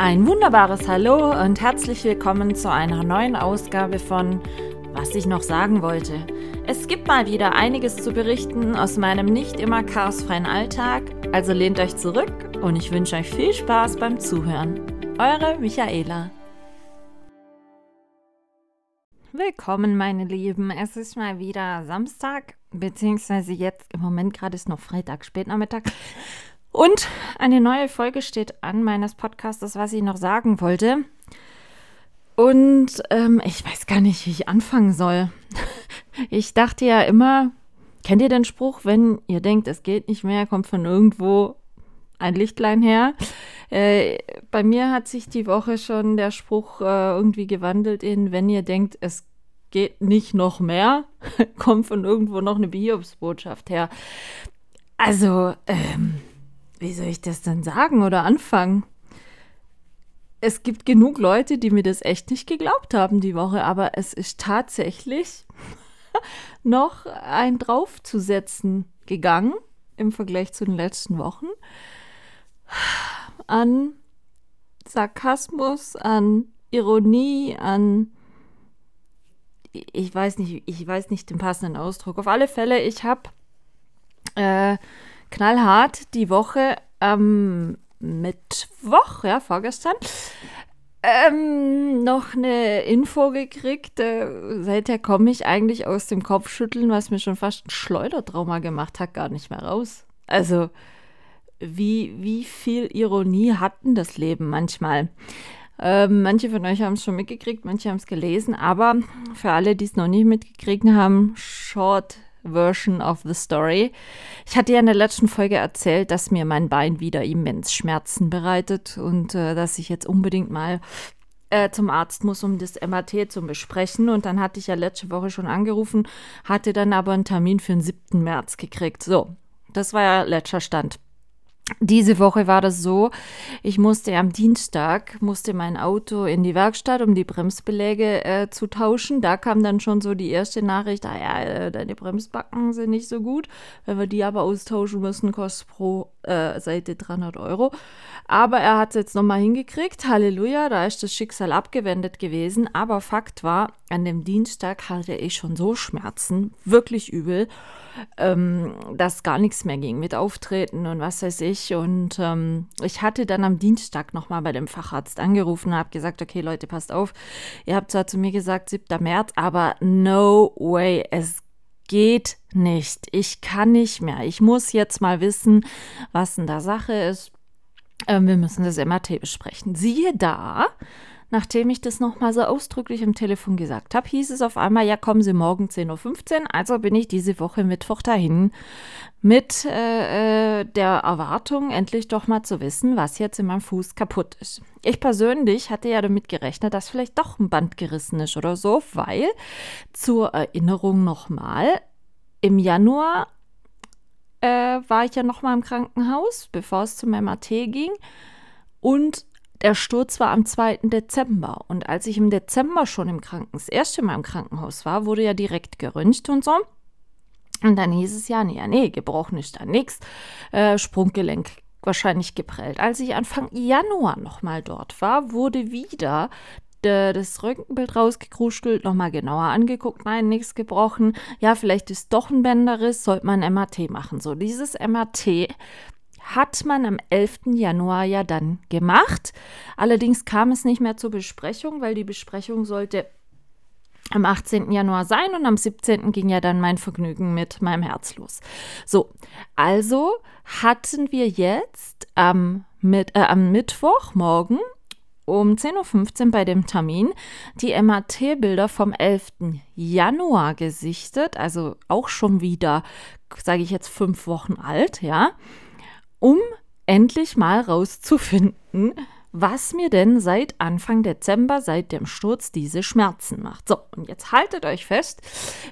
Ein wunderbares Hallo und herzlich willkommen zu einer neuen Ausgabe von Was ich noch sagen wollte. Es gibt mal wieder einiges zu berichten aus meinem nicht immer chaosfreien Alltag, also lehnt euch zurück und ich wünsche euch viel Spaß beim Zuhören. Eure Michaela. Willkommen, meine Lieben. Es ist mal wieder Samstag, beziehungsweise jetzt im Moment gerade ist noch Freitag, Spätnachmittag. Und eine neue Folge steht an meines Podcasts, was ich noch sagen wollte. Und ähm, ich weiß gar nicht, wie ich anfangen soll. Ich dachte ja immer, kennt ihr den Spruch, wenn ihr denkt, es geht nicht mehr, kommt von irgendwo ein Lichtlein her? Äh, bei mir hat sich die Woche schon der Spruch äh, irgendwie gewandelt in, wenn ihr denkt, es geht nicht noch mehr, kommt von irgendwo noch eine Biobsbotschaft her. Also, ähm, wie soll ich das denn sagen oder anfangen? Es gibt genug Leute, die mir das echt nicht geglaubt haben die Woche, aber es ist tatsächlich noch ein draufzusetzen gegangen im Vergleich zu den letzten Wochen an Sarkasmus, an Ironie, an ich weiß nicht, ich weiß nicht den passenden Ausdruck. Auf alle Fälle, ich habe äh, knallhart die Woche am Mittwoch, ja, vorgestern, ähm, noch eine Info gekriegt. Äh, seither komme ich eigentlich aus dem Kopfschütteln, was mir schon fast ein Schleudertrauma gemacht hat, gar nicht mehr raus. Also, wie, wie viel Ironie hatten das Leben manchmal? Ähm, manche von euch haben es schon mitgekriegt, manche haben es gelesen, aber für alle, die es noch nicht mitgekriegt haben, Short Version of the Story. Ich hatte ja in der letzten Folge erzählt, dass mir mein Bein wieder immens Schmerzen bereitet und äh, dass ich jetzt unbedingt mal äh, zum Arzt muss, um das MRT zu besprechen. Und dann hatte ich ja letzte Woche schon angerufen, hatte dann aber einen Termin für den 7. März gekriegt. So, das war ja letzter Stand. Diese Woche war das so, ich musste am Dienstag, musste mein Auto in die Werkstatt, um die Bremsbeläge äh, zu tauschen. Da kam dann schon so die erste Nachricht, ah ja, äh, deine Bremsbacken sind nicht so gut. Wenn wir die aber austauschen müssen, kostet pro äh, Seite 300 Euro. Aber er hat es jetzt nochmal hingekriegt, Halleluja, da ist das Schicksal abgewendet gewesen. Aber Fakt war, an dem Dienstag hatte ich schon so Schmerzen, wirklich übel ähm, dass gar nichts mehr ging mit Auftreten und was weiß ich. Und ähm, ich hatte dann am Dienstag nochmal bei dem Facharzt angerufen und habe gesagt, okay Leute, passt auf. Ihr habt zwar zu mir gesagt 7. März, aber no way, es geht nicht. Ich kann nicht mehr. Ich muss jetzt mal wissen, was in der Sache ist. Ähm, wir müssen das MRT besprechen. Siehe da, Nachdem ich das nochmal so ausdrücklich im Telefon gesagt habe, hieß es auf einmal, ja, kommen Sie morgen 10.15 Uhr. Also bin ich diese Woche Mittwoch dahin mit äh, äh, der Erwartung, endlich doch mal zu wissen, was jetzt in meinem Fuß kaputt ist. Ich persönlich hatte ja damit gerechnet, dass vielleicht doch ein Band gerissen ist oder so, weil zur Erinnerung nochmal, im Januar äh, war ich ja nochmal im Krankenhaus, bevor es zum MRT ging. Und der Sturz war am 2. Dezember und als ich im Dezember schon im Kranken, das erste Mal im Krankenhaus war, wurde ja direkt geröntgt und so. Und dann hieß es ja, nee, nee, gebrochen ist da nichts, äh, Sprunggelenk wahrscheinlich geprellt. Als ich Anfang Januar nochmal dort war, wurde wieder das Röntgenbild rausgekruschelt, nochmal genauer angeguckt, nein, nichts gebrochen. Ja, vielleicht ist doch ein Bänderriss, sollte man ein MRT machen. So, dieses MRT hat man am 11. Januar ja dann gemacht. Allerdings kam es nicht mehr zur Besprechung, weil die Besprechung sollte am 18. Januar sein und am 17. ging ja dann mein Vergnügen mit meinem Herz los. So, also hatten wir jetzt ähm, mit, äh, am Mittwochmorgen um 10.15 Uhr bei dem Termin die MAT-Bilder vom 11. Januar gesichtet, also auch schon wieder, sage ich jetzt, fünf Wochen alt, ja um endlich mal rauszufinden, was mir denn seit Anfang Dezember, seit dem Sturz, diese Schmerzen macht. So, und jetzt haltet euch fest,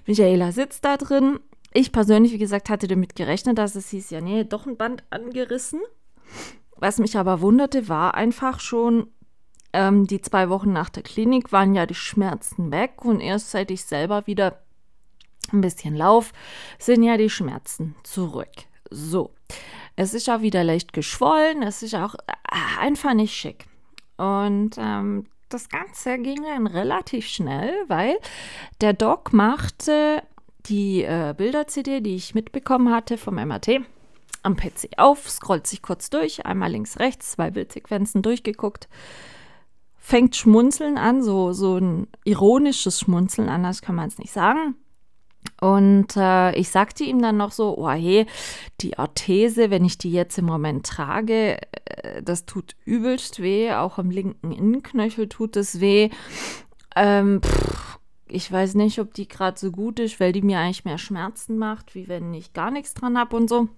Michaela sitzt da drin. Ich persönlich, wie gesagt, hatte damit gerechnet, dass es hieß, ja, nee, doch ein Band angerissen. Was mich aber wunderte, war einfach schon, ähm, die zwei Wochen nach der Klinik waren ja die Schmerzen weg und erst seit ich selber wieder ein bisschen lauf, sind ja die Schmerzen zurück. So. Es ist auch wieder leicht geschwollen, es ist auch äh, einfach nicht schick. Und ähm, das Ganze ging dann relativ schnell, weil der Doc machte die äh, Bilder-CD, die ich mitbekommen hatte vom MAT, am PC auf, scrollt sich kurz durch, einmal links, rechts, zwei Bildsequenzen durchgeguckt, fängt Schmunzeln an, so, so ein ironisches Schmunzeln, anders kann man es nicht sagen. Und äh, ich sagte ihm dann noch so, oh hey, die Orthese, wenn ich die jetzt im Moment trage, äh, das tut übelst weh, auch am linken Innenknöchel tut es weh. Ähm, pff, ich weiß nicht, ob die gerade so gut ist, weil die mir eigentlich mehr Schmerzen macht, wie wenn ich gar nichts dran habe und so.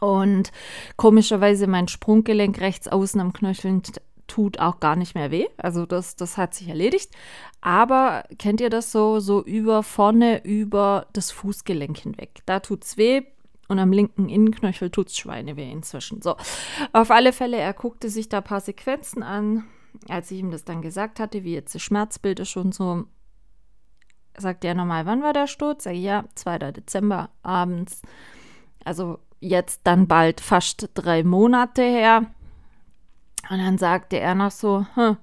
Und komischerweise mein Sprunggelenk rechts außen am Knöchel tut auch gar nicht mehr weh. Also das, das hat sich erledigt. Aber kennt ihr das so, so über vorne, über das Fußgelenk hinweg? Da tut es weh. Und am linken Innenknöchel tut es Schweineweh inzwischen. So, auf alle Fälle, er guckte sich da ein paar Sequenzen an. Als ich ihm das dann gesagt hatte, wie jetzt das Schmerzbild ist und so, sagte er nochmal, wann war der Sturz? Sag ich, ja, 2. Dezember abends. Also jetzt dann bald fast drei Monate her. Und dann sagte er noch so, hm,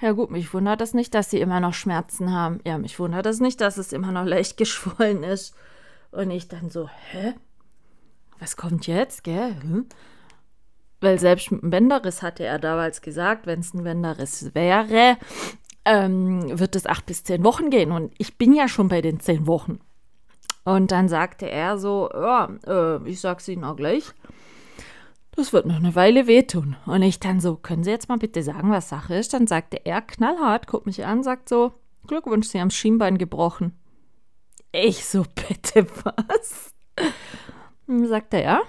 ja gut, mich wundert es nicht, dass Sie immer noch Schmerzen haben. Ja, mich wundert es nicht, dass es immer noch leicht geschwollen ist. Und ich dann so, hä? Was kommt jetzt, gell? Hm? Weil selbst mit einem Bänderriss hatte er damals gesagt, wenn es ein Bänderriss wäre, ähm, wird es acht bis zehn Wochen gehen. Und ich bin ja schon bei den zehn Wochen. Und dann sagte er so, ja, äh, ich sag's Ihnen auch gleich das wird noch eine Weile wehtun. Und ich dann so, können Sie jetzt mal bitte sagen, was Sache ist? Dann sagte er knallhart, guckt mich an, sagt so, Glückwunsch, Sie haben Schienbein gebrochen. Ich so, bitte was? Dann sagt er.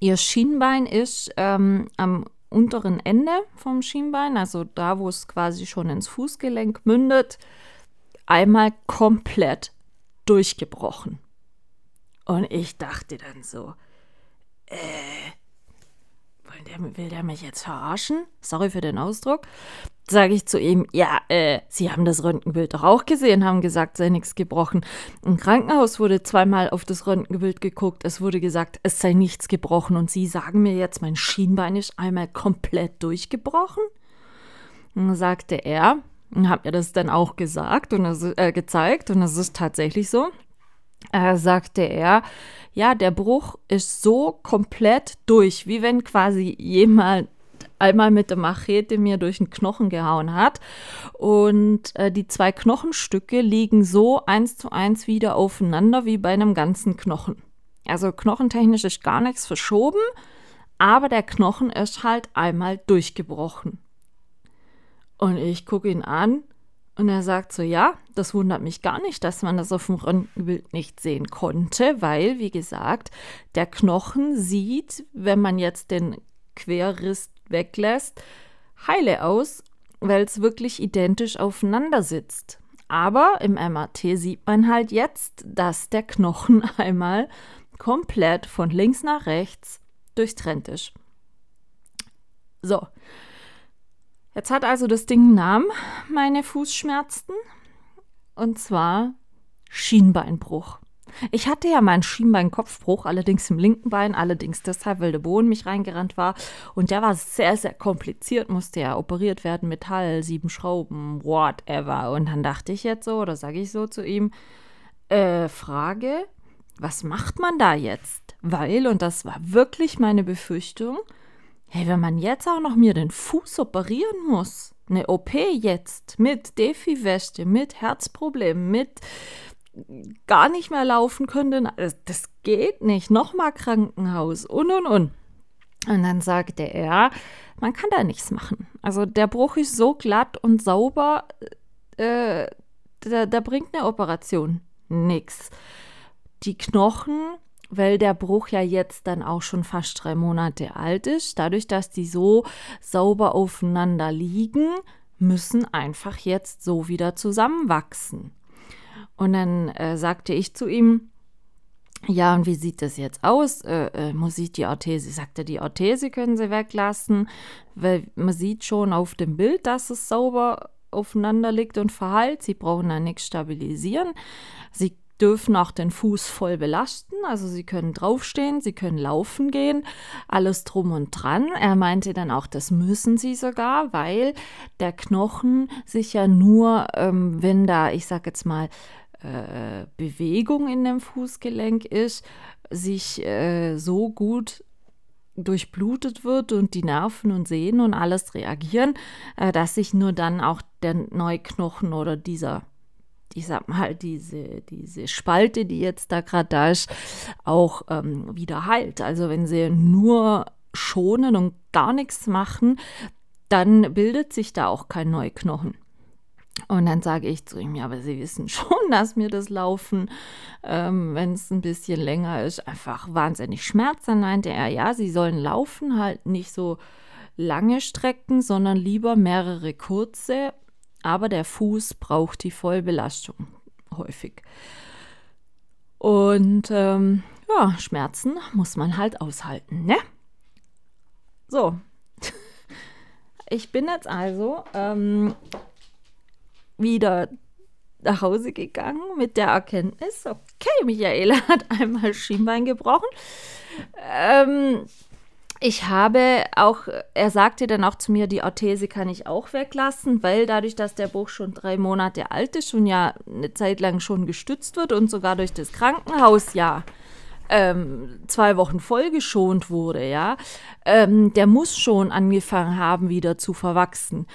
Ihr Schienbein ist ähm, am unteren Ende vom Schienbein, also da, wo es quasi schon ins Fußgelenk mündet, einmal komplett durchgebrochen. Und ich dachte dann so, äh, der, will der mich jetzt verarschen? Sorry für den Ausdruck. Sage ich zu ihm, ja, äh, Sie haben das Röntgenbild doch auch gesehen, haben gesagt, sei nichts gebrochen. Im Krankenhaus wurde zweimal auf das Röntgenbild geguckt, es wurde gesagt, es sei nichts gebrochen und Sie sagen mir jetzt, mein Schienbein ist einmal komplett durchgebrochen? Und sagte er, und hat mir das dann auch gesagt und das, äh, gezeigt und es ist tatsächlich so äh, sagte er, ja, der Bruch ist so komplett durch, wie wenn quasi jemand einmal mit der Machete mir durch den Knochen gehauen hat. Und äh, die zwei Knochenstücke liegen so eins zu eins wieder aufeinander wie bei einem ganzen Knochen. Also knochentechnisch ist gar nichts verschoben, aber der Knochen ist halt einmal durchgebrochen. Und ich gucke ihn an und er sagt so, ja, das wundert mich gar nicht, dass man das auf dem Röntgenbild nicht sehen konnte, weil, wie gesagt, der Knochen sieht, wenn man jetzt den Querriss weglässt, heile aus, weil es wirklich identisch aufeinander sitzt. Aber im MRT sieht man halt jetzt, dass der Knochen einmal komplett von links nach rechts durchtrennt ist. So, Jetzt hat also das Ding einen Namen, meine Fußschmerzen. Und zwar Schienbeinbruch. Ich hatte ja meinen Schienbeinkopfbruch, allerdings im linken Bein, allerdings deshalb, weil der Boden mich reingerannt war. Und der war sehr, sehr kompliziert, musste ja operiert werden, Metall, sieben Schrauben, whatever. Und dann dachte ich jetzt so, oder sage ich so zu ihm, äh, Frage, was macht man da jetzt? Weil, und das war wirklich meine Befürchtung, Hey, wenn man jetzt auch noch mir den Fuß operieren muss, eine OP jetzt mit Defi-Weste, mit Herzproblemen, mit gar nicht mehr laufen können, das, geht nicht, nochmal Krankenhaus und und und. Und dann sagte er, man kann da nichts machen. Also der Bruch ist so glatt und sauber, äh, da, da bringt eine Operation nichts. Die Knochen weil der Bruch ja jetzt dann auch schon fast drei Monate alt ist. Dadurch, dass die so sauber aufeinander liegen, müssen einfach jetzt so wieder zusammenwachsen. Und dann äh, sagte ich zu ihm, ja, und wie sieht das jetzt aus? Äh, äh, muss ich die Orthese? Sagte, die Orthese können Sie weglassen, weil man sieht schon auf dem Bild, dass es sauber aufeinander liegt und verheilt. Sie brauchen da nichts stabilisieren. Sie dürfen auch den Fuß voll belasten. Also sie können draufstehen, sie können laufen gehen, alles drum und dran. Er meinte dann auch, das müssen sie sogar, weil der Knochen sich ja nur, ähm, wenn da, ich sag jetzt mal, äh, Bewegung in dem Fußgelenk ist, sich äh, so gut durchblutet wird und die Nerven und Sehnen und alles reagieren, äh, dass sich nur dann auch der Neuknochen oder dieser ich sag mal, diese, diese Spalte, die jetzt da gerade da ist, auch ähm, wieder heilt. Also wenn sie nur schonen und gar nichts machen, dann bildet sich da auch kein Neuknochen. Und dann sage ich zu ihm, ja, aber Sie wissen schon, dass mir das Laufen, ähm, wenn es ein bisschen länger ist, einfach wahnsinnig schmerzt. Dann meinte er, ja, Sie sollen laufen, halt nicht so lange Strecken, sondern lieber mehrere kurze. Aber der Fuß braucht die Vollbelastung häufig. Und ähm, ja, Schmerzen muss man halt aushalten, ne? So. Ich bin jetzt also ähm, wieder nach Hause gegangen mit der Erkenntnis, okay, Michaela hat einmal Schienbein gebrochen. Ähm, ich habe auch, er sagte dann auch zu mir, die Orthese kann ich auch weglassen, weil dadurch, dass der Bruch schon drei Monate alt ist und ja eine Zeit lang schon gestützt wird und sogar durch das Krankenhaus ja ähm, zwei Wochen voll geschont wurde, ja, ähm, der muss schon angefangen haben, wieder zu verwachsen.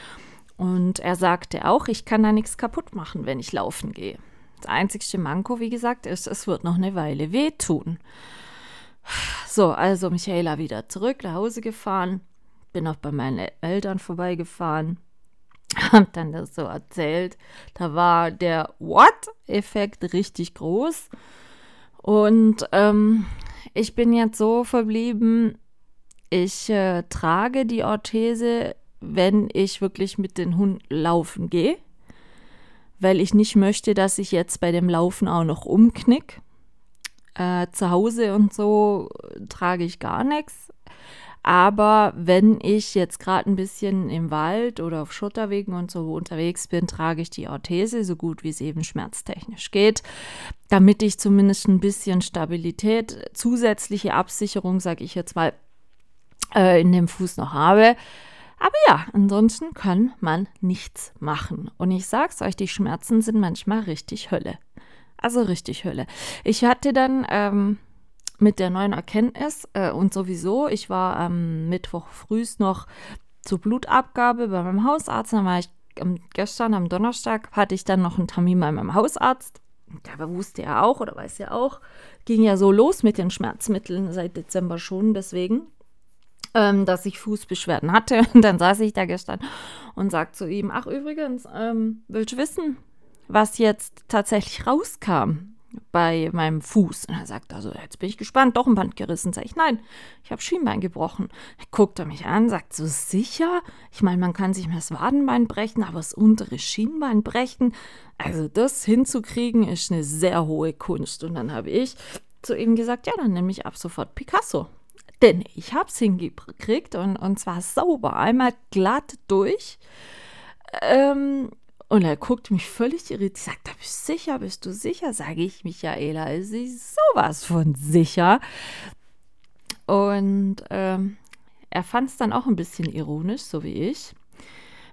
Und er sagte auch, ich kann da nichts kaputt machen, wenn ich laufen gehe. Das einzigste Manko, wie gesagt, ist, es wird noch eine Weile wehtun. So, also Michaela wieder zurück nach Hause gefahren, bin auch bei meinen Eltern vorbeigefahren, hab dann das so erzählt. Da war der What-Effekt richtig groß. Und ähm, ich bin jetzt so verblieben, ich äh, trage die Orthese wenn ich wirklich mit den Hunden laufen gehe, weil ich nicht möchte, dass ich jetzt bei dem Laufen auch noch umknick. Äh, zu Hause und so trage ich gar nichts. Aber wenn ich jetzt gerade ein bisschen im Wald oder auf Schotterwegen und so unterwegs bin, trage ich die Orthese so gut wie es eben schmerztechnisch geht, damit ich zumindest ein bisschen Stabilität, zusätzliche Absicherung, sage ich jetzt mal, äh, in dem Fuß noch habe. Aber ja, ansonsten kann man nichts machen. Und ich sag's euch, die Schmerzen sind manchmal richtig Hölle. Also richtig Hölle. Ich hatte dann ähm, mit der neuen Erkenntnis äh, und sowieso, ich war am Mittwoch frühs noch zur Blutabgabe bei meinem Hausarzt. Dann war ich ähm, gestern am Donnerstag, hatte ich dann noch einen Termin bei meinem Hausarzt. Da wusste er auch oder weiß er auch, ging ja so los mit den Schmerzmitteln seit Dezember schon. Deswegen ähm, dass ich Fußbeschwerden hatte. Und dann saß ich da gestern und sagte zu ihm, ach übrigens, ähm, willst du wissen, was jetzt tatsächlich rauskam bei meinem Fuß? Und er sagt also, jetzt bin ich gespannt, doch ein Band gerissen. Sag ich, nein, ich habe Schienbein gebrochen. Er guckt er mich an, sagt so, sicher? Ich meine, man kann sich mal das Wadenbein brechen, aber das untere Schienbein brechen, also das hinzukriegen, ist eine sehr hohe Kunst. Und dann habe ich zu ihm gesagt, ja, dann nehme ich ab sofort Picasso. Denn ich habe es hingekriegt und, und zwar sauber, einmal glatt durch. Ähm, und er guckt mich völlig irritiert, sagt, da bist du sicher, bist du sicher? Sage ich, Michaela, ist sie sowas von sicher. Und ähm, er fand es dann auch ein bisschen ironisch, so wie ich.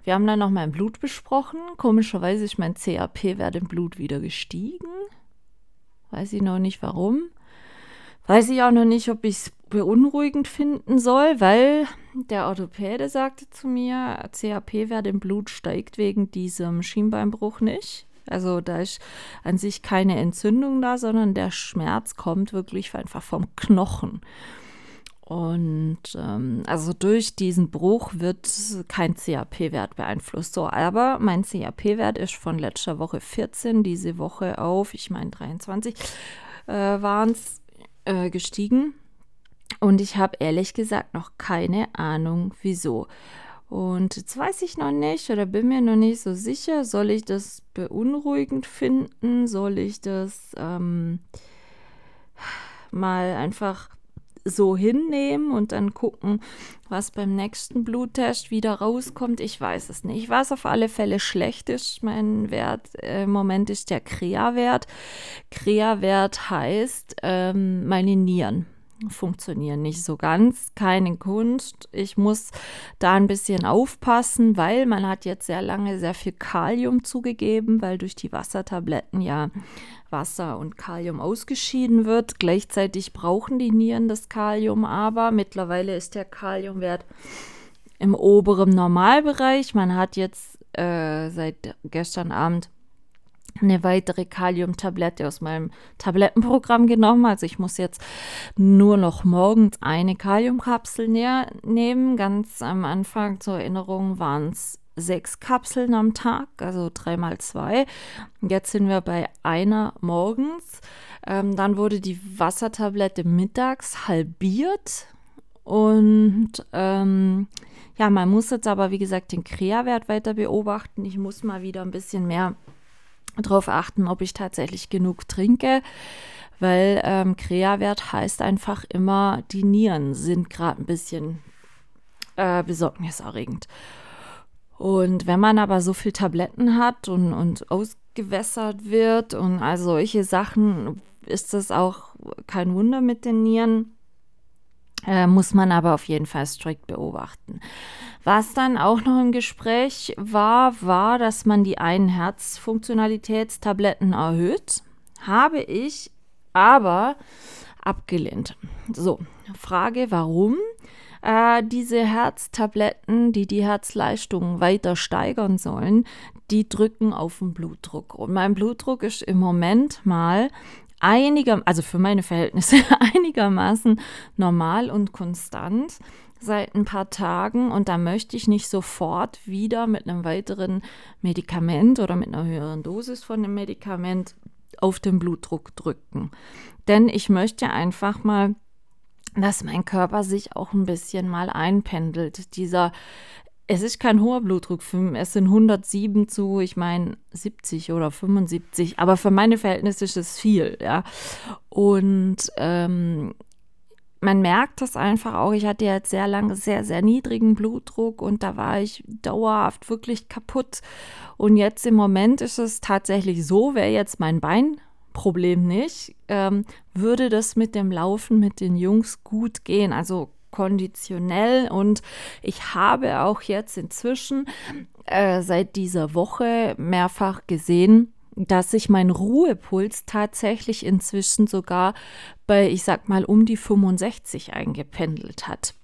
Wir haben dann noch mein Blut besprochen. Komischerweise ist mein CAP-Wert im Blut wieder gestiegen. Weiß ich noch nicht warum. Weiß ich auch noch nicht, ob ich es beunruhigend finden soll, weil der Orthopäde sagte zu mir, CHP-Wert im Blut steigt wegen diesem Schienbeinbruch nicht. Also da ist an sich keine Entzündung da, sondern der Schmerz kommt wirklich einfach vom Knochen. Und ähm, also durch diesen Bruch wird kein CAP-Wert beeinflusst. So, aber mein CAP-Wert ist von letzter Woche 14, diese Woche auf, ich meine 23 äh, waren es äh, gestiegen. Und ich habe ehrlich gesagt noch keine Ahnung, wieso. Und jetzt weiß ich noch nicht oder bin mir noch nicht so sicher, soll ich das beunruhigend finden? Soll ich das ähm, mal einfach so hinnehmen und dann gucken, was beim nächsten Bluttest wieder rauskommt. Ich weiß es nicht. Was auf alle Fälle schlecht ist, mein Wert äh, im Moment ist der Krea-Wert. Krea-Wert heißt, ähm, meine Nieren funktionieren nicht so ganz. Keine Kunst. Ich muss da ein bisschen aufpassen, weil man hat jetzt sehr lange sehr viel Kalium zugegeben, weil durch die Wassertabletten ja Wasser und Kalium ausgeschieden wird. Gleichzeitig brauchen die Nieren das Kalium aber. Mittlerweile ist der Kaliumwert im oberen Normalbereich. Man hat jetzt äh, seit gestern Abend eine weitere Kaliumtablette aus meinem Tablettenprogramm genommen. Also ich muss jetzt nur noch morgens eine Kaliumkapsel nehmen. Ganz am Anfang zur Erinnerung waren es sechs Kapseln am Tag, also dreimal zwei. Jetzt sind wir bei einer morgens. Ähm, dann wurde die Wassertablette mittags halbiert und ähm, ja, man muss jetzt aber, wie gesagt, den Krea-Wert weiter beobachten. Ich muss mal wieder ein bisschen mehr darauf achten, ob ich tatsächlich genug trinke, weil ähm, Krea-Wert heißt einfach immer, die Nieren sind gerade ein bisschen äh, besorgniserregend. Und wenn man aber so viel Tabletten hat und, und ausgewässert wird und all solche Sachen, ist das auch kein Wunder mit den Nieren. Äh, muss man aber auf jeden Fall strikt beobachten. Was dann auch noch im Gespräch war, war, dass man die einen Herzfunktionalitätstabletten erhöht. Habe ich aber abgelehnt. So, Frage, warum? Äh, diese Herztabletten, die die Herzleistung weiter steigern sollen, die drücken auf den Blutdruck. Und mein Blutdruck ist im Moment mal einiger, also für meine Verhältnisse einigermaßen normal und konstant seit ein paar Tagen und da möchte ich nicht sofort wieder mit einem weiteren Medikament oder mit einer höheren Dosis von dem Medikament auf den Blutdruck drücken. Denn ich möchte einfach mal, dass mein Körper sich auch ein bisschen mal einpendelt. Dieser es ist kein hoher Blutdruck, es sind 107 zu, ich meine 70 oder 75, aber für meine Verhältnisse ist es viel, ja. Und ähm, man merkt das einfach auch. Ich hatte jetzt sehr lange sehr, sehr niedrigen Blutdruck und da war ich dauerhaft wirklich kaputt. Und jetzt im Moment ist es tatsächlich so, wäre jetzt mein Beinproblem nicht, ähm, würde das mit dem Laufen mit den Jungs gut gehen. Also konditionell und ich habe auch jetzt inzwischen äh, seit dieser Woche mehrfach gesehen, dass sich mein Ruhepuls tatsächlich inzwischen sogar bei, ich sag mal, um die 65 eingependelt hat.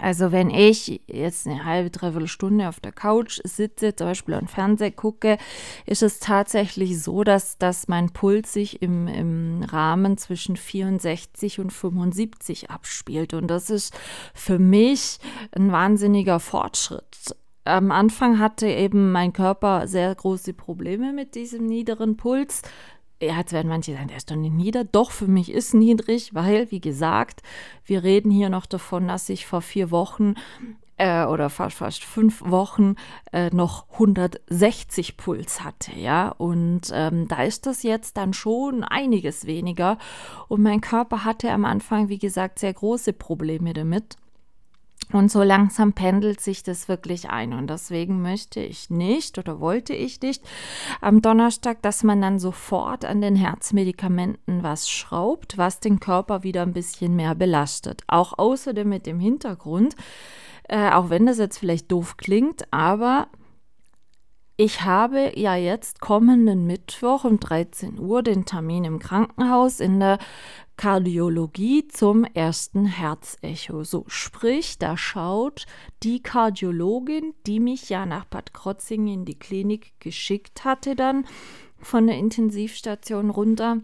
Also wenn ich jetzt eine halbe, dreiviertel Stunde auf der Couch sitze, zum Beispiel am Fernseher gucke, ist es tatsächlich so, dass, dass mein Puls sich im, im Rahmen zwischen 64 und 75 abspielt. Und das ist für mich ein wahnsinniger Fortschritt am Anfang hatte eben mein Körper sehr große Probleme mit diesem niederen Puls. Ja, jetzt werden manche sagen, der ist doch nicht nieder. Doch, für mich ist niedrig, weil, wie gesagt, wir reden hier noch davon, dass ich vor vier Wochen äh, oder fast, fast fünf Wochen äh, noch 160 Puls hatte, ja. Und ähm, da ist das jetzt dann schon einiges weniger. Und mein Körper hatte am Anfang, wie gesagt, sehr große Probleme damit. Und so langsam pendelt sich das wirklich ein. Und deswegen möchte ich nicht oder wollte ich nicht am Donnerstag, dass man dann sofort an den Herzmedikamenten was schraubt, was den Körper wieder ein bisschen mehr belastet. Auch außerdem mit dem Hintergrund, äh, auch wenn das jetzt vielleicht doof klingt, aber ich habe ja jetzt kommenden Mittwoch um 13 Uhr den Termin im Krankenhaus in der Kardiologie zum ersten Herzecho. So, sprich, da schaut die Kardiologin, die mich ja nach Bad Krotzing in die Klinik geschickt hatte, dann von der Intensivstation runter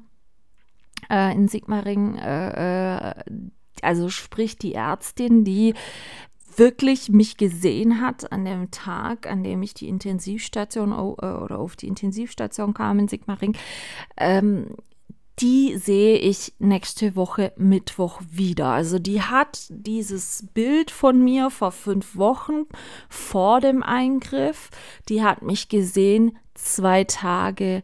äh, in Sigmaring, äh, äh, also sprich die Ärztin, die wirklich mich gesehen hat an dem Tag, an dem ich die Intensivstation äh, oder auf die Intensivstation kam in Sigmaring, ähm, die sehe ich nächste Woche Mittwoch wieder. Also die hat dieses Bild von mir vor fünf Wochen vor dem Eingriff. Die hat mich gesehen zwei Tage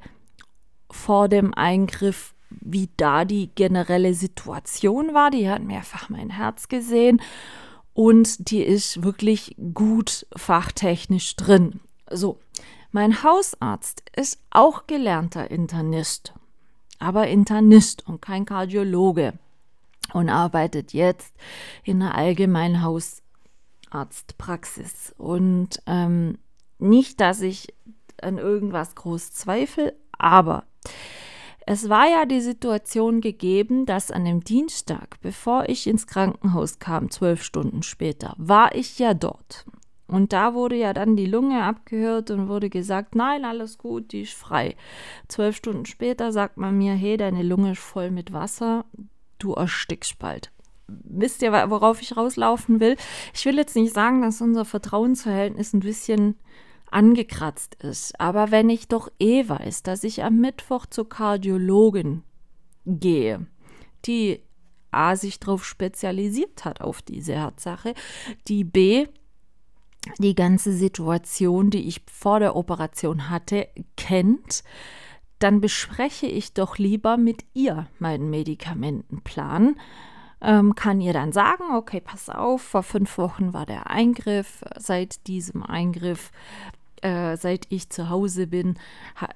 vor dem Eingriff wie da die generelle Situation war. Die hat mehrfach mein Herz gesehen und die ist wirklich gut fachtechnisch drin. So, mein Hausarzt ist auch gelernter Internist, aber Internist und kein Kardiologe und arbeitet jetzt in einer allgemeinen Hausarztpraxis. Und ähm, nicht, dass ich an irgendwas groß zweifle, aber es war ja die Situation gegeben, dass an dem Dienstag, bevor ich ins Krankenhaus kam, zwölf Stunden später, war ich ja dort. Und da wurde ja dann die Lunge abgehört und wurde gesagt, nein, alles gut, die ist frei. Zwölf Stunden später sagt man mir, hey, deine Lunge ist voll mit Wasser, du erstickst bald. Wisst ihr, worauf ich rauslaufen will? Ich will jetzt nicht sagen, dass unser Vertrauensverhältnis ein bisschen angekratzt ist. Aber wenn ich doch eh weiß, dass ich am Mittwoch zur Kardiologin gehe, die A sich darauf spezialisiert hat auf diese Herzsache, die B die ganze Situation, die ich vor der Operation hatte, kennt, dann bespreche ich doch lieber mit ihr meinen Medikamentenplan. Ähm, kann ihr dann sagen, okay, pass auf, vor fünf Wochen war der Eingriff, seit diesem Eingriff äh, seit ich zu Hause bin,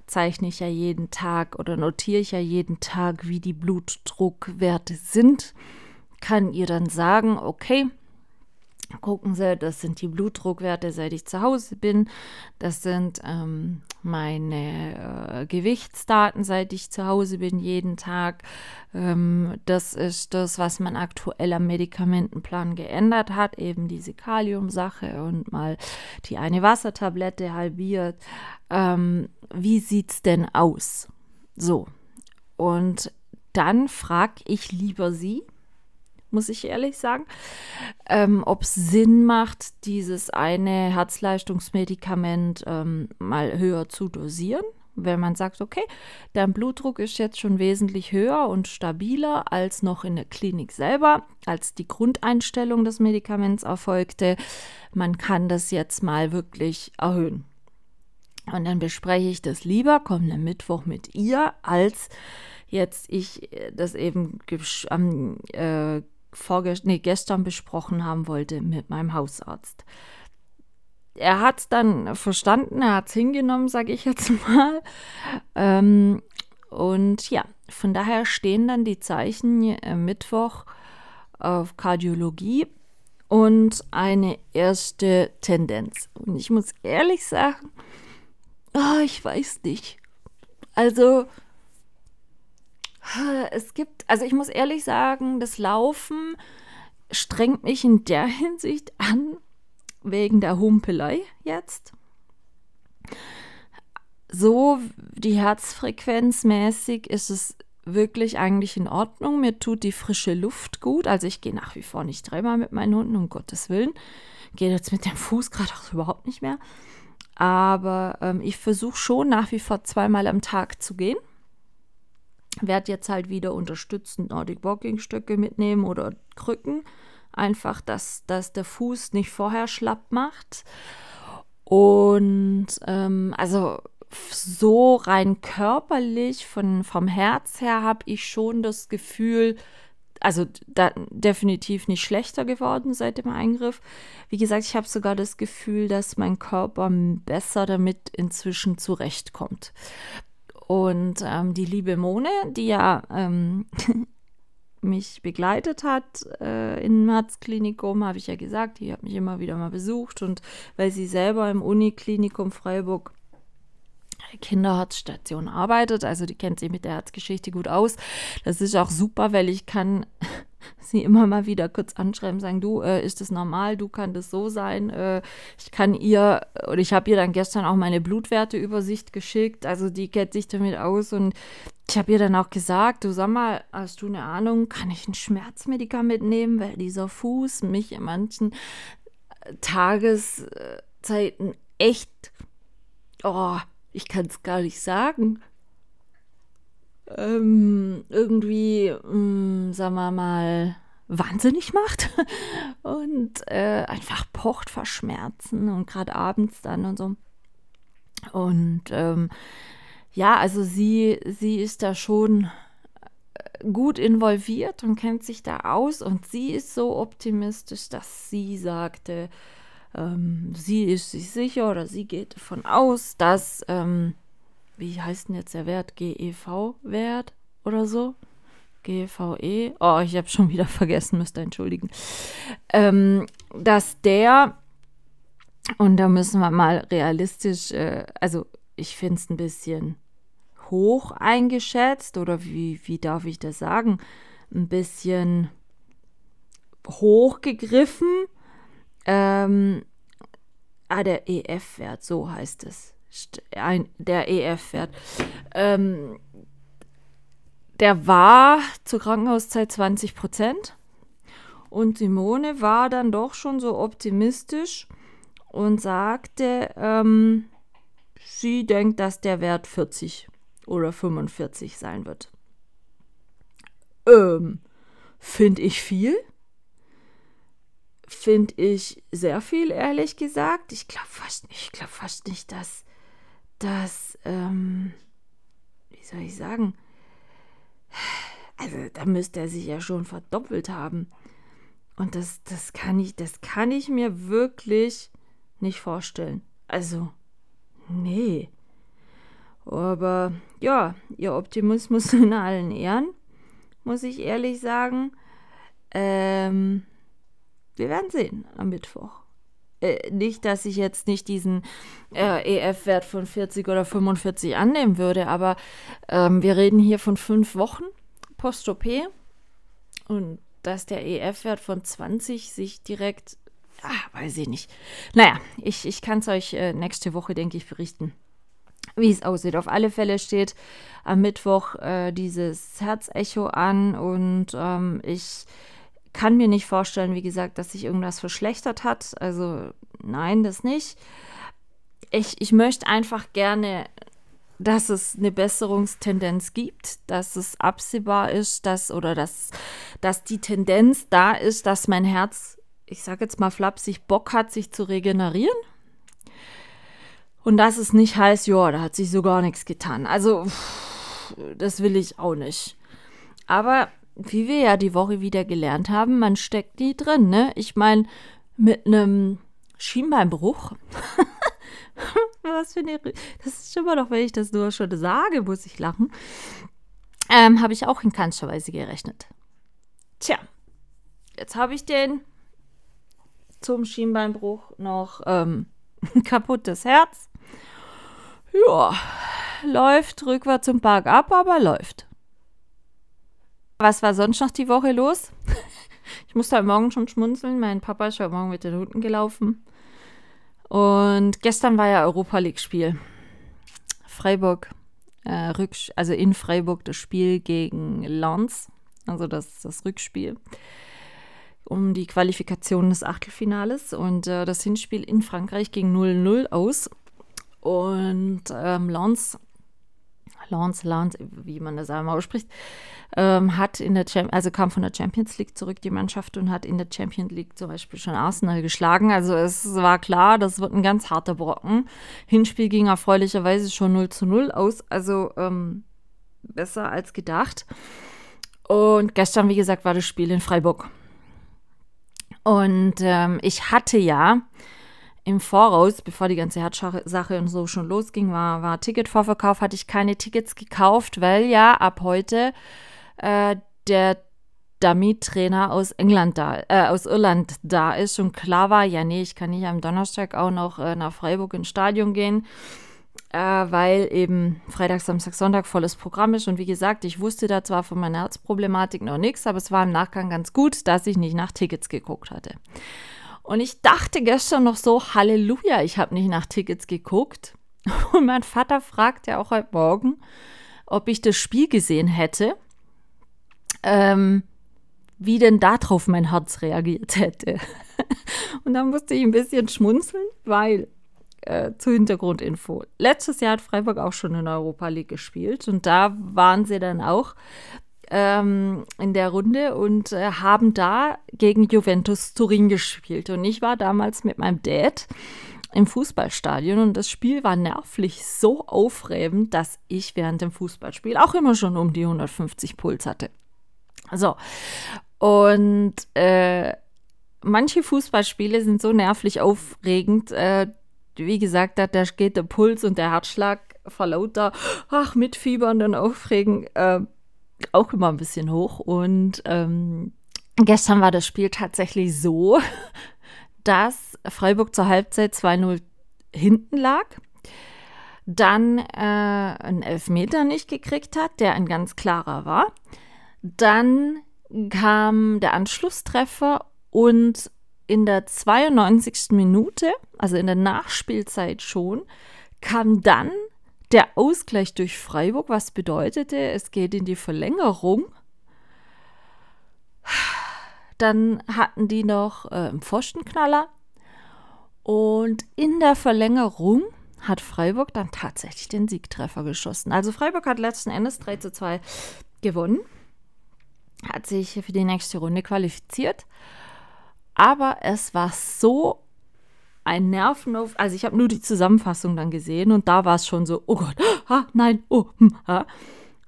zeichne ich ja jeden Tag oder notiere ich ja jeden Tag, wie die Blutdruckwerte sind. Kann ihr dann sagen, okay, gucken Sie, das sind die Blutdruckwerte, seit ich zu Hause bin. Das sind ähm, meine äh, Gewichtsdaten, seit ich zu Hause bin, jeden Tag. Ähm, das ist das, was man aktuell am Medikamentenplan geändert hat, eben diese Kaliumsache und mal die eine Wassertablette halbiert. Ähm, wie sieht es denn aus? So. Und dann frage ich lieber Sie, muss ich ehrlich sagen. Ähm, Ob es Sinn macht, dieses eine Herzleistungsmedikament ähm, mal höher zu dosieren, wenn man sagt, okay, dein Blutdruck ist jetzt schon wesentlich höher und stabiler als noch in der Klinik selber, als die Grundeinstellung des Medikaments erfolgte. Man kann das jetzt mal wirklich erhöhen. Und dann bespreche ich das lieber kommenden Mittwoch mit ihr, als jetzt ich äh, das eben äh, nee, gestern besprochen haben wollte mit meinem Hausarzt. Er hat es dann verstanden, er hat es hingenommen, sage ich jetzt mal. Ähm, und ja, von daher stehen dann die Zeichen äh, Mittwoch auf Kardiologie und eine erste Tendenz. Und ich muss ehrlich sagen, oh, ich weiß nicht. Also, es gibt, also ich muss ehrlich sagen, das Laufen strengt mich in der Hinsicht an, wegen der Humpelei jetzt. So die Herzfrequenz mäßig ist es wirklich eigentlich in Ordnung. Mir tut die frische Luft gut. Also ich gehe nach wie vor nicht dreimal mit meinen Hunden, um Gottes Willen. Gehe jetzt mit dem Fuß gerade auch überhaupt nicht mehr. Aber ähm, ich versuche schon nach wie vor zweimal am Tag zu gehen werde jetzt halt wieder unterstützend Nordic Walking Stöcke mitnehmen oder Krücken. Einfach, dass, dass der Fuß nicht vorher schlapp macht. Und ähm, also so rein körperlich, von, vom Herz her, habe ich schon das Gefühl, also da, definitiv nicht schlechter geworden seit dem Eingriff. Wie gesagt, ich habe sogar das Gefühl, dass mein Körper besser damit inzwischen zurechtkommt. Und ähm, die liebe Mone, die ja ähm, mich begleitet hat äh, im Herzklinikum, habe ich ja gesagt, die hat mich immer wieder mal besucht und weil sie selber im Uniklinikum Freiburg Kinderherzstation arbeitet, also die kennt sich mit der Herzgeschichte gut aus. Das ist auch super, weil ich kann sie immer mal wieder kurz anschreiben, sagen, du, äh, ist das normal, du kann das so sein. Äh, ich kann ihr, oder ich habe ihr dann gestern auch meine Blutwerteübersicht geschickt, also die kennt sich damit aus. Und ich habe ihr dann auch gesagt, du sag mal, hast du eine Ahnung, kann ich ein Schmerzmedikament nehmen, weil dieser Fuß mich in manchen Tageszeiten echt, oh, ich kann es gar nicht sagen, ähm, irgendwie, mh, mm, sagen wir mal, wahnsinnig macht und äh, einfach pocht vor Schmerzen und gerade abends dann und so. Und ähm, ja, also sie, sie ist da schon gut involviert und kennt sich da aus und sie ist so optimistisch, dass sie sagte, ähm, sie ist sich sicher oder sie geht davon aus, dass, ähm, wie heißt denn jetzt der Wert, GEV-Wert oder so? GVE, oh, ich habe schon wieder vergessen, müsste entschuldigen, ähm, dass der, und da müssen wir mal realistisch, äh, also ich finde es ein bisschen hoch eingeschätzt oder wie, wie darf ich das sagen, ein bisschen hochgegriffen. Ähm, ah, der EF-Wert, so heißt es. Ein, der EF-Wert. Ähm, der war zur Krankenhauszeit 20 Prozent. Und Simone war dann doch schon so optimistisch und sagte, ähm, sie denkt, dass der Wert 40 oder 45 sein wird. Ähm, finde ich viel. Finde ich sehr viel, ehrlich gesagt. Ich glaube fast, ich glaub fast nicht, dass, dass, ähm, wie soll ich sagen, also da müsste er sich ja schon verdoppelt haben. Und das, das kann ich, das kann ich mir wirklich nicht vorstellen. Also, nee. Aber ja, ihr Optimismus in allen Ehren, muss ich ehrlich sagen. Ähm, wir werden sehen am Mittwoch. Äh, nicht, dass ich jetzt nicht diesen äh, EF-Wert von 40 oder 45 annehmen würde, aber ähm, wir reden hier von fünf Wochen Post-OP und dass der EF-Wert von 20 sich direkt, ah, weiß ich nicht. Naja, ich, ich kann es euch äh, nächste Woche, denke ich, berichten wie es aussieht. Auf alle Fälle steht am Mittwoch äh, dieses Herzecho an und ähm, ich kann mir nicht vorstellen, wie gesagt, dass sich irgendwas verschlechtert hat. Also nein, das nicht. Ich, ich möchte einfach gerne, dass es eine Besserungstendenz gibt, dass es absehbar ist, dass oder dass, dass die Tendenz da ist, dass mein Herz, ich sage jetzt mal flapsig, Bock hat, sich zu regenerieren und dass es nicht heißt, ja, da hat sich so gar nichts getan. Also, das will ich auch nicht. Aber wie wir ja die Woche wieder gelernt haben, man steckt die drin, ne? Ich meine, mit einem Schienbeinbruch. Was für eine. Das ist immer noch, wenn ich das nur schon sage, muss ich lachen. Ähm, habe ich auch in keinster Weise gerechnet. Tja, jetzt habe ich den zum Schienbeinbruch noch ähm, kaputtes Herz. Ja, läuft rückwärts zum Park ab, aber läuft. Was war sonst noch die Woche los? Ich musste heute Morgen schon schmunzeln. Mein Papa ist heute Morgen mit den Hunden gelaufen. Und gestern war ja Europa League-Spiel. Freiburg, äh, also in Freiburg das Spiel gegen Lens, also das, das Rückspiel um die Qualifikation des Achtelfinales. Und äh, das Hinspiel in Frankreich ging 0-0 aus. Und ähm, Lance, Lance, Lance, wie man das einmal ausspricht, ähm, hat in der Cham also kam von der Champions League zurück, die Mannschaft, und hat in der Champions League zum Beispiel schon Arsenal geschlagen. Also es war klar, das wird ein ganz harter Brocken. Hinspiel ging erfreulicherweise schon 0 zu 0 aus, also ähm, besser als gedacht. Und gestern, wie gesagt, war das Spiel in Freiburg. Und ähm, ich hatte ja im Voraus, bevor die ganze Herzsache und so schon losging, war, war Ticketvorverkauf, hatte ich keine Tickets gekauft, weil ja ab heute äh, der Dummy-Trainer aus England da, äh, aus Irland da ist und klar war, ja, nee, ich kann nicht am Donnerstag auch noch äh, nach Freiburg ins Stadion gehen, äh, weil eben Freitag, Samstag, Sonntag volles Programm ist. Und wie gesagt, ich wusste da zwar von meiner Herzproblematik noch nichts, aber es war im Nachgang ganz gut, dass ich nicht nach Tickets geguckt hatte. Und ich dachte gestern noch so, Halleluja, ich habe nicht nach Tickets geguckt. Und mein Vater fragt ja auch heute Morgen, ob ich das Spiel gesehen hätte, ähm, wie denn darauf mein Herz reagiert hätte. Und dann musste ich ein bisschen schmunzeln, weil äh, zur Hintergrundinfo. Letztes Jahr hat Freiburg auch schon in Europa League gespielt und da waren sie dann auch ähm, in der Runde und äh, haben da gegen Juventus Turin gespielt. Und ich war damals mit meinem Dad im Fußballstadion und das Spiel war nervlich so aufrebend, dass ich während dem Fußballspiel auch immer schon um die 150 Puls hatte. So. Und äh, manche Fußballspiele sind so nervlich aufregend. Äh, wie gesagt, da, geht der Puls und der Herzschlag vor lauter, ach, mitfiebern und aufregen, äh, auch immer ein bisschen hoch. Und ähm, gestern war das Spiel tatsächlich so, dass Freiburg zur Halbzeit 2-0 hinten lag, dann äh, einen Elfmeter nicht gekriegt hat, der ein ganz klarer war. Dann kam der Anschlusstreffer und in der 92. Minute, also in der Nachspielzeit schon, kam dann der Ausgleich durch Freiburg, was bedeutete, es geht in die Verlängerung. Dann hatten die noch äh, einen Pfostenknaller. Und in der Verlängerung hat Freiburg dann tatsächlich den Siegtreffer geschossen. Also Freiburg hat letzten Endes 3 zu 2 gewonnen, hat sich für die nächste Runde qualifiziert. Aber es war so ein Nervenauf. Also ich habe nur die Zusammenfassung dann gesehen und da war es schon so, oh Gott, ha, nein, oh, hm, ha.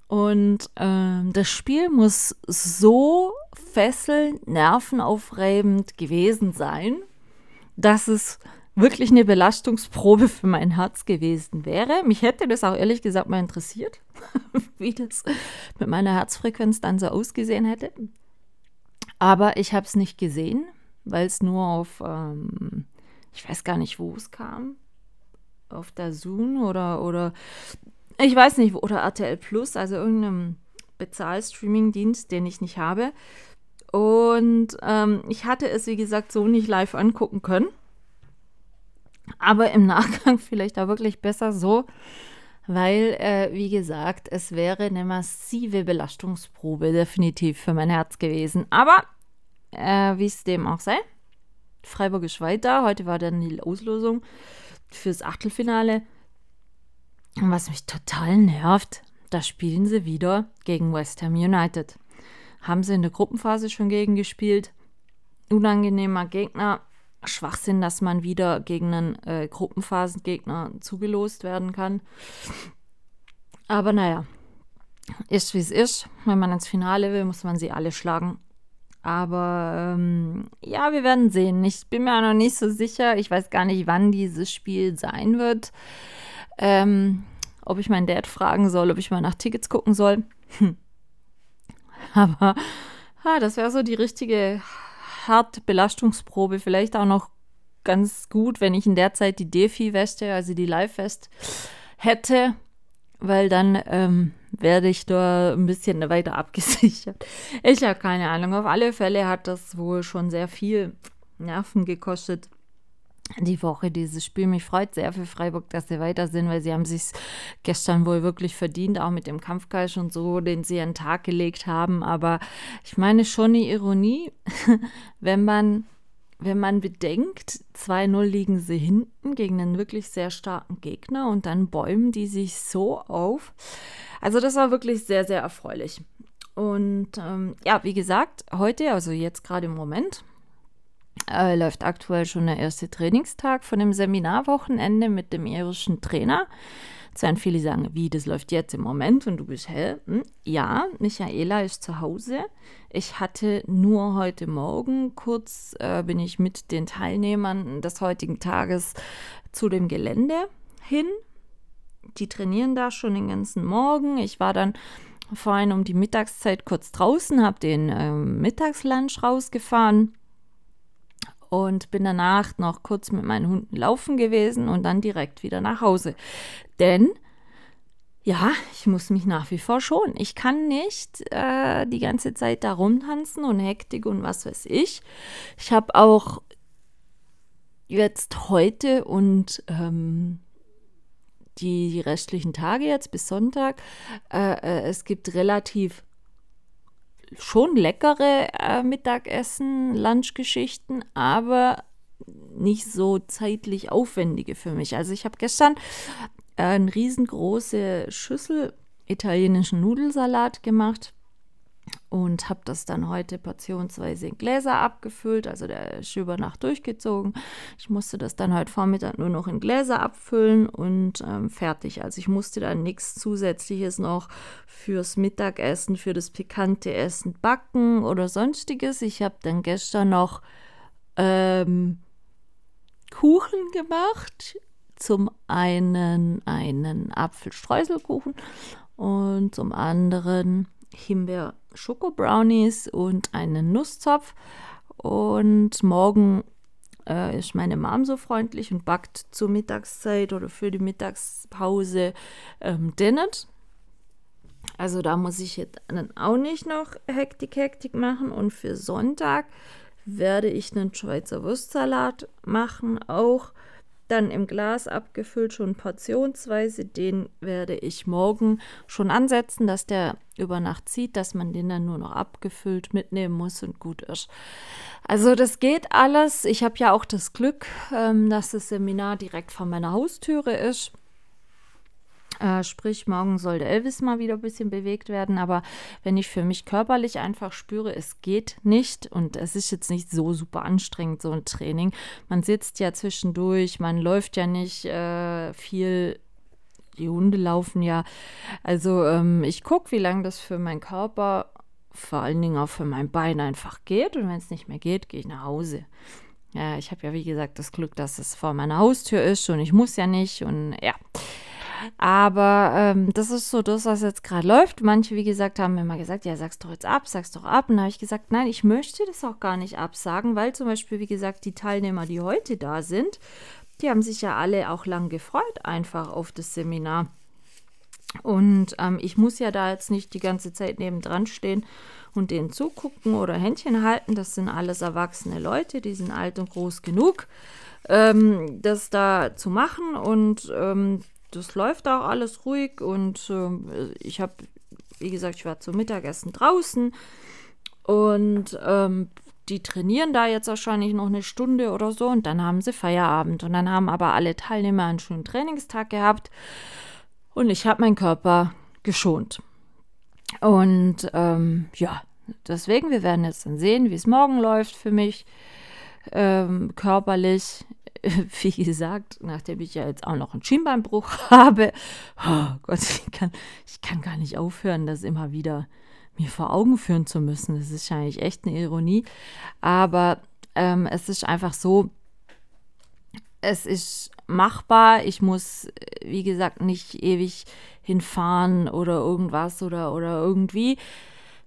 Und ähm, das Spiel muss so fesselnd, nervenaufreibend gewesen sein, dass es wirklich eine Belastungsprobe für mein Herz gewesen wäre. Mich hätte das auch ehrlich gesagt mal interessiert, wie das mit meiner Herzfrequenz dann so ausgesehen hätte. Aber ich habe es nicht gesehen, weil es nur auf ähm, ich weiß gar nicht, wo es kam. Auf der Zoom oder, oder ich weiß nicht, oder RTL Plus, also irgendeinem Bezahlstreaming-Dienst, den ich nicht habe. Und ähm, ich hatte es, wie gesagt, so nicht live angucken können. Aber im Nachgang vielleicht auch wirklich besser so, weil, äh, wie gesagt, es wäre eine massive Belastungsprobe definitiv für mein Herz gewesen. Aber äh, wie es dem auch sei, Freiburg ist weiter. Heute war dann die Auslosung fürs Achtelfinale. Und was mich total nervt, da spielen sie wieder gegen West Ham United. Haben sie in der Gruppenphase schon gegen gespielt. Unangenehmer Gegner. Schwachsinn, dass man wieder gegen einen äh, Gruppenphasengegner zugelost werden kann. Aber naja, ist wie es ist. Wenn man ins Finale will, muss man sie alle schlagen. Aber ähm, ja, wir werden sehen. Ich bin mir noch nicht so sicher. Ich weiß gar nicht, wann dieses Spiel sein wird. Ähm, ob ich meinen Dad fragen soll, ob ich mal nach Tickets gucken soll. Aber ah, das wäre so die richtige harte Belastungsprobe. Vielleicht auch noch ganz gut, wenn ich in der Zeit die Defi-Weste, also die Live-West, hätte, weil dann ähm, werde ich da ein bisschen weiter abgesichert. Ich habe keine Ahnung. Auf alle Fälle hat das wohl schon sehr viel Nerven gekostet. Die Woche dieses Spiel. Mich freut sehr für Freiburg, dass sie weiter sind, weil sie haben sich gestern wohl wirklich verdient, auch mit dem Kampfgeist und so, den sie an den Tag gelegt haben. Aber ich meine schon die Ironie, wenn man wenn man bedenkt, 2-0 liegen sie hinten gegen einen wirklich sehr starken Gegner und dann bäumen die sich so auf. Also das war wirklich sehr, sehr erfreulich. Und ähm, ja, wie gesagt, heute, also jetzt gerade im Moment, äh, läuft aktuell schon der erste Trainingstag von dem Seminarwochenende mit dem irischen Trainer. Werden viele sagen, wie, das läuft jetzt im Moment und du bist hell. Hm? Ja, Michaela ist zu Hause. Ich hatte nur heute Morgen kurz, äh, bin ich mit den Teilnehmern des heutigen Tages zu dem Gelände hin. Die trainieren da schon den ganzen Morgen. Ich war dann vorhin um die Mittagszeit kurz draußen, habe den äh, Mittagslunch rausgefahren und bin danach noch kurz mit meinen Hunden laufen gewesen und dann direkt wieder nach Hause. Denn ja, ich muss mich nach wie vor schonen. Ich kann nicht äh, die ganze Zeit da rumtanzen und Hektik und was weiß ich. Ich habe auch jetzt heute und ähm, die restlichen Tage jetzt bis Sonntag, äh, äh, es gibt relativ schon leckere äh, Mittagessen, Lunchgeschichten, aber nicht so zeitlich aufwendige für mich. Also ich habe gestern eine riesengroße Schüssel italienischen Nudelsalat gemacht und habe das dann heute portionsweise in Gläser abgefüllt. Also der ist über Nacht durchgezogen. Ich musste das dann heute Vormittag nur noch in Gläser abfüllen und ähm, fertig. Also ich musste dann nichts Zusätzliches noch fürs Mittagessen, für das pikante Essen backen oder sonstiges. Ich habe dann gestern noch ähm, Kuchen gemacht. Zum einen einen Apfelstreuselkuchen und zum anderen Himbeer-Schoko-Brownies und einen Nusszopf. Und morgen äh, ist meine Mom so freundlich und backt zur Mittagszeit oder für die Mittagspause ähm, Dinnet. Also da muss ich jetzt dann auch nicht noch Hektik, Hektik machen. Und für Sonntag werde ich einen Schweizer Wurstsalat machen, auch dann im Glas abgefüllt, schon portionsweise. Den werde ich morgen schon ansetzen, dass der über Nacht zieht, dass man den dann nur noch abgefüllt mitnehmen muss und gut ist. Also das geht alles. Ich habe ja auch das Glück, ähm, dass das Seminar direkt vor meiner Haustüre ist. Äh, sprich, morgen soll der Elvis mal wieder ein bisschen bewegt werden, aber wenn ich für mich körperlich einfach spüre, es geht nicht und es ist jetzt nicht so super anstrengend, so ein Training. Man sitzt ja zwischendurch, man läuft ja nicht äh, viel. Die Hunde laufen ja. Also ähm, ich gucke, wie lange das für meinen Körper, vor allen Dingen auch für mein Bein einfach geht. Und wenn es nicht mehr geht, gehe ich nach Hause. Ja, ich habe ja wie gesagt das Glück, dass es vor meiner Haustür ist und ich muss ja nicht. Und ja, aber ähm, das ist so das, was jetzt gerade läuft. Manche, wie gesagt, haben mir mal gesagt, ja, sag's doch jetzt ab, sag's doch ab. Und da habe ich gesagt, nein, ich möchte das auch gar nicht absagen, weil zum Beispiel, wie gesagt, die Teilnehmer, die heute da sind, die haben sich ja alle auch lang gefreut, einfach auf das Seminar. Und ähm, ich muss ja da jetzt nicht die ganze Zeit nebendran stehen und denen zugucken oder Händchen halten. Das sind alles erwachsene Leute, die sind alt und groß genug, ähm, das da zu machen. Und ähm, das läuft auch alles ruhig und äh, ich habe, wie gesagt, ich war zum Mittagessen draußen und ähm, die trainieren da jetzt wahrscheinlich noch eine Stunde oder so und dann haben sie Feierabend und dann haben aber alle Teilnehmer einen schönen Trainingstag gehabt und ich habe meinen Körper geschont. Und ähm, ja, deswegen, wir werden jetzt dann sehen, wie es morgen läuft für mich ähm, körperlich. wie gesagt, nachdem ich ja jetzt auch noch einen Schienbeinbruch habe, oh Gott, ich kann, ich kann gar nicht aufhören, das immer wieder mir vor Augen führen zu müssen. Das ist eigentlich echt eine Ironie. Aber ähm, es ist einfach so, es ist machbar. Ich muss, wie gesagt, nicht ewig hinfahren oder irgendwas oder, oder irgendwie,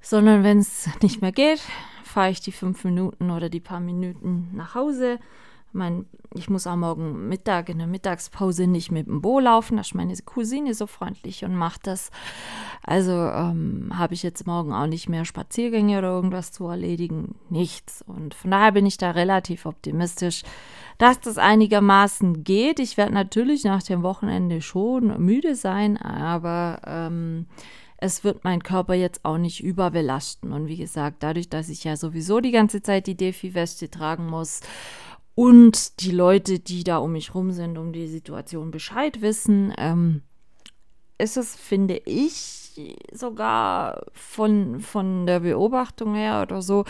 sondern wenn es nicht mehr geht, fahre ich die fünf Minuten oder die paar Minuten nach Hause mein, ich muss am Morgen Mittag in der Mittagspause nicht mit dem Bo laufen. Da ist meine Cousine so freundlich und macht das. Also ähm, habe ich jetzt morgen auch nicht mehr Spaziergänge oder irgendwas zu erledigen. Nichts. Und von daher bin ich da relativ optimistisch, dass das einigermaßen geht. Ich werde natürlich nach dem Wochenende schon müde sein, aber ähm, es wird mein Körper jetzt auch nicht überbelasten. Und wie gesagt, dadurch, dass ich ja sowieso die ganze Zeit die Defi-Weste tragen muss, und die Leute, die da um mich rum sind, um die Situation Bescheid wissen, ähm, ist es, finde ich, sogar von, von der Beobachtung her oder so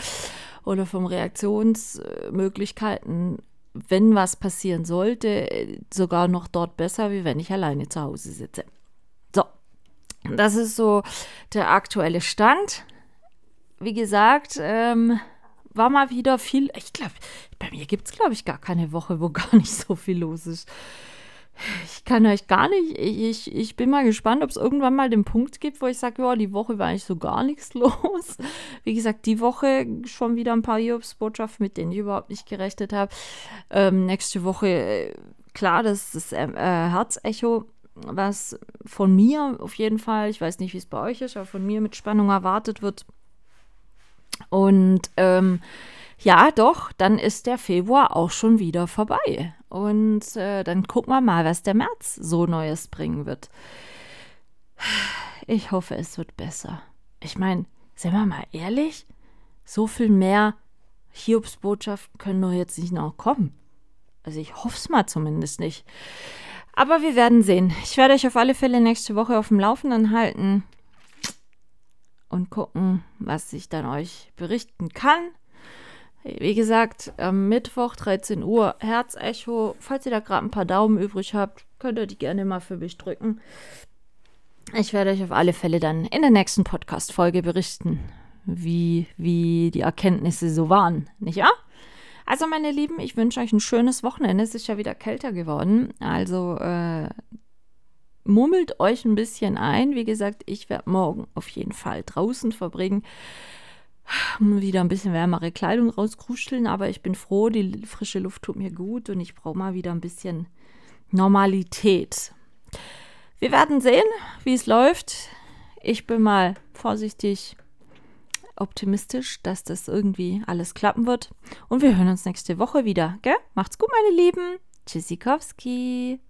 oder vom Reaktionsmöglichkeiten, wenn was passieren sollte, sogar noch dort besser, wie wenn ich alleine zu Hause sitze. So, das ist so der aktuelle Stand. Wie gesagt, ähm, war mal wieder viel. Ich glaube, bei mir gibt es, glaube ich, gar keine Woche, wo gar nicht so viel los ist. Ich kann euch gar nicht, ich, ich bin mal gespannt, ob es irgendwann mal den Punkt gibt, wo ich sage, ja, die Woche war eigentlich so gar nichts los. Wie gesagt, die Woche schon wieder ein paar Jobs-Botschaften, mit denen ich überhaupt nicht gerechnet habe. Ähm, nächste Woche, äh, klar, das ist äh, Herzecho, was von mir auf jeden Fall, ich weiß nicht, wie es bei euch ist, aber von mir mit Spannung erwartet wird. Und ähm, ja, doch, dann ist der Februar auch schon wieder vorbei. Und äh, dann gucken wir mal, was der März so Neues bringen wird. Ich hoffe, es wird besser. Ich meine, sind wir mal ehrlich, so viel mehr Hiobsbotschaften können doch jetzt nicht noch kommen. Also ich hoffe es mal zumindest nicht. Aber wir werden sehen. Ich werde euch auf alle Fälle nächste Woche auf dem Laufenden halten. Und gucken, was ich dann euch berichten kann. Wie gesagt, am Mittwoch 13 Uhr Herzecho. Falls ihr da gerade ein paar Daumen übrig habt, könnt ihr die gerne mal für mich drücken. Ich werde euch auf alle Fälle dann in der nächsten Podcast-Folge berichten, wie, wie die Erkenntnisse so waren, nicht wahr? Also, meine Lieben, ich wünsche euch ein schönes Wochenende. Es ist ja wieder kälter geworden. Also, äh, mummelt euch ein bisschen ein. Wie gesagt, ich werde morgen auf jeden Fall draußen verbringen. Wieder ein bisschen wärmere Kleidung rauskruscheln, aber ich bin froh, die frische Luft tut mir gut und ich brauche mal wieder ein bisschen Normalität. Wir werden sehen, wie es läuft. Ich bin mal vorsichtig optimistisch, dass das irgendwie alles klappen wird. Und wir hören uns nächste Woche wieder. Gell? Macht's gut, meine Lieben. Tschüssikowski.